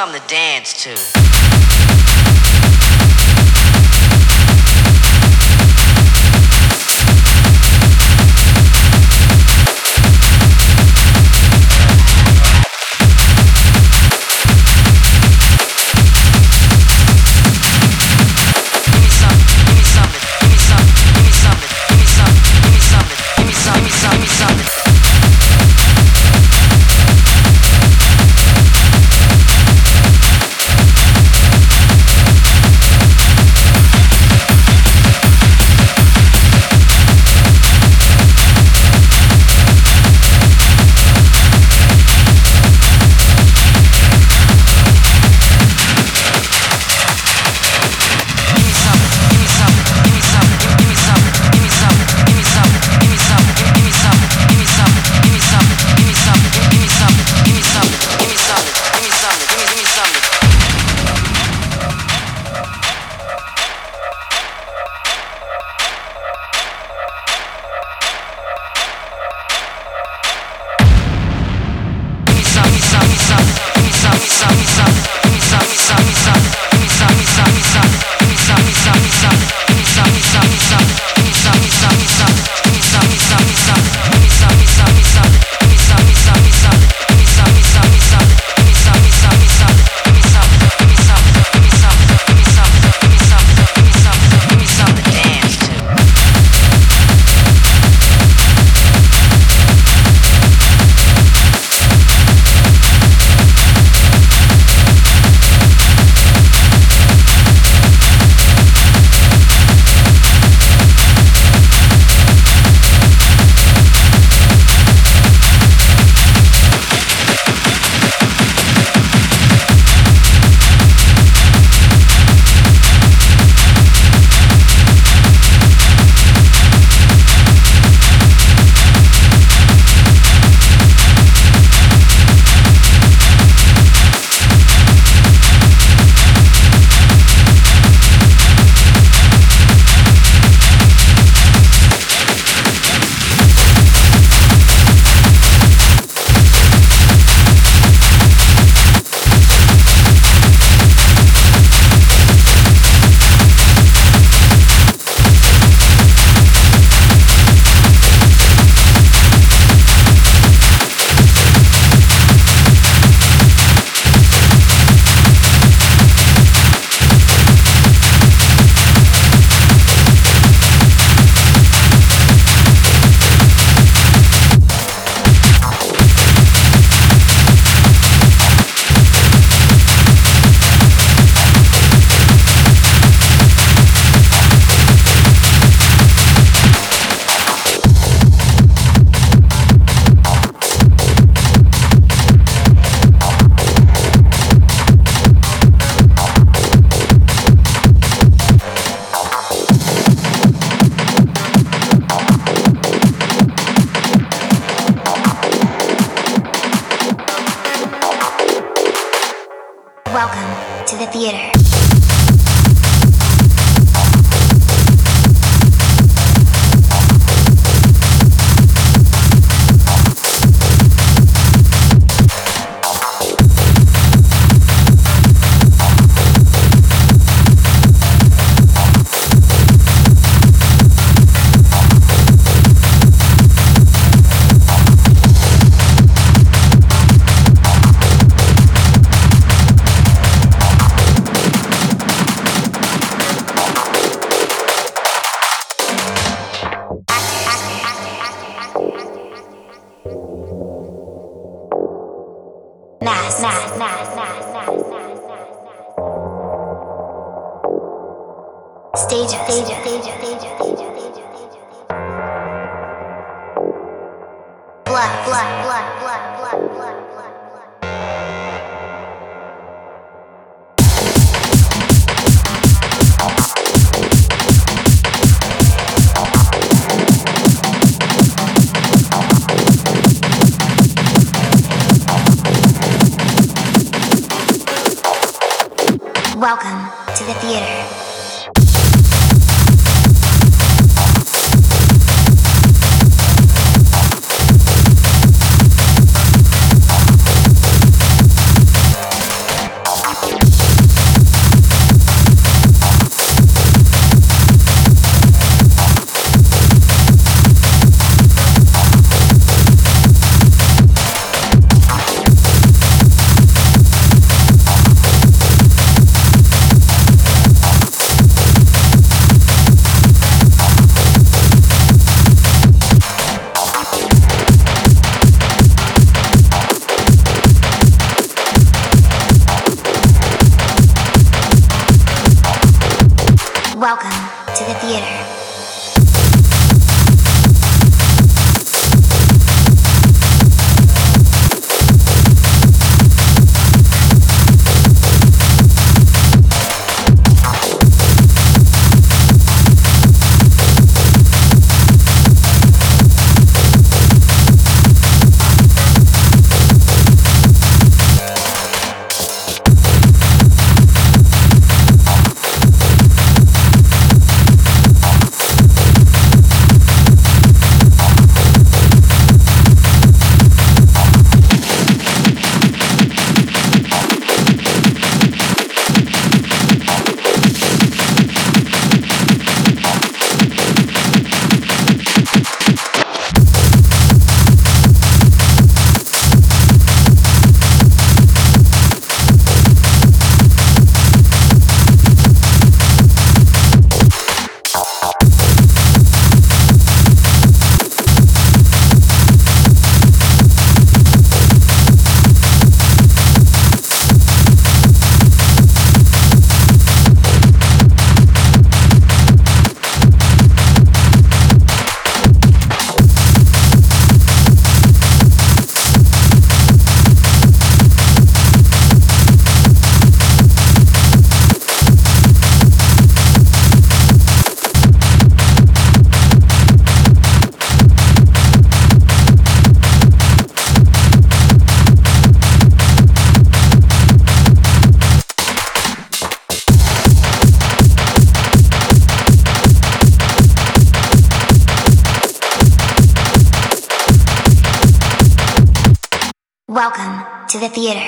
something to dance to. The theater.